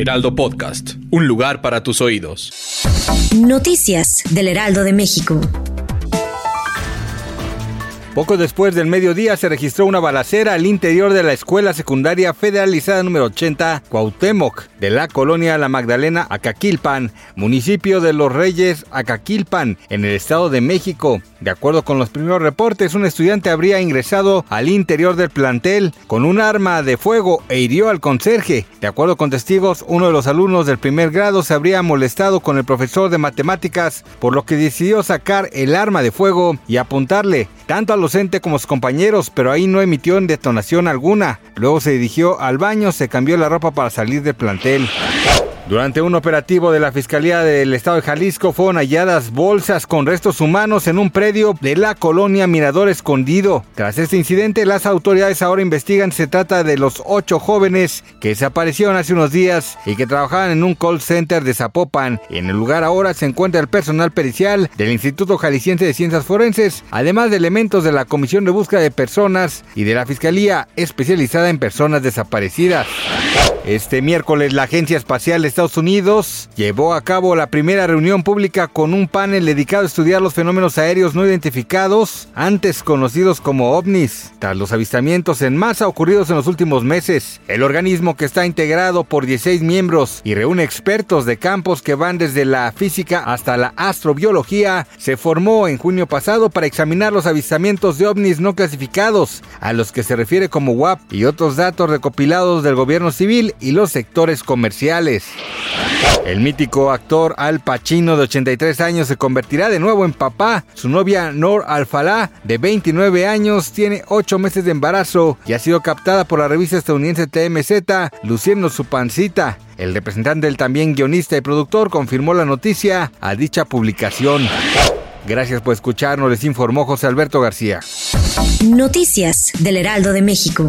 Heraldo Podcast, un lugar para tus oídos. Noticias del Heraldo de México. Poco después del mediodía se registró una balacera al interior de la Escuela Secundaria Federalizada número 80 Cuauhtémoc de la colonia La Magdalena Acaquilpan, municipio de Los Reyes Acaquilpan, en el Estado de México. De acuerdo con los primeros reportes, un estudiante habría ingresado al interior del plantel con un arma de fuego e hirió al conserje. De acuerdo con testigos, uno de los alumnos del primer grado se habría molestado con el profesor de matemáticas, por lo que decidió sacar el arma de fuego y apuntarle tanto al docente como a sus compañeros, pero ahí no emitió detonación alguna. Luego se dirigió al baño, se cambió la ropa para salir del plantel. til. Durante un operativo de la Fiscalía del Estado de Jalisco fueron halladas bolsas con restos humanos en un predio de la colonia Mirador Escondido. Tras este incidente, las autoridades ahora investigan se trata de los ocho jóvenes que desaparecieron hace unos días y que trabajaban en un call center de Zapopan. En el lugar ahora se encuentra el personal pericial del Instituto Jalisciense de Ciencias Forenses, además de elementos de la Comisión de Búsqueda de Personas y de la Fiscalía especializada en personas desaparecidas. Este miércoles la Agencia Espacial de Estados Unidos llevó a cabo la primera reunión pública con un panel dedicado a estudiar los fenómenos aéreos no identificados, antes conocidos como ovnis, tras los avistamientos en masa ocurridos en los últimos meses. El organismo que está integrado por 16 miembros y reúne expertos de campos que van desde la física hasta la astrobiología, se formó en junio pasado para examinar los avistamientos de ovnis no clasificados, a los que se refiere como WAP y otros datos recopilados del gobierno civil y los sectores comerciales. El mítico actor Al Pacino de 83 años se convertirá de nuevo en papá. Su novia Nor Alfalá, de 29 años, tiene 8 meses de embarazo y ha sido captada por la revista estadounidense TMZ, luciendo su pancita. El representante del también guionista y productor confirmó la noticia a dicha publicación. Gracias por escucharnos, les informó José Alberto García. Noticias del Heraldo de México.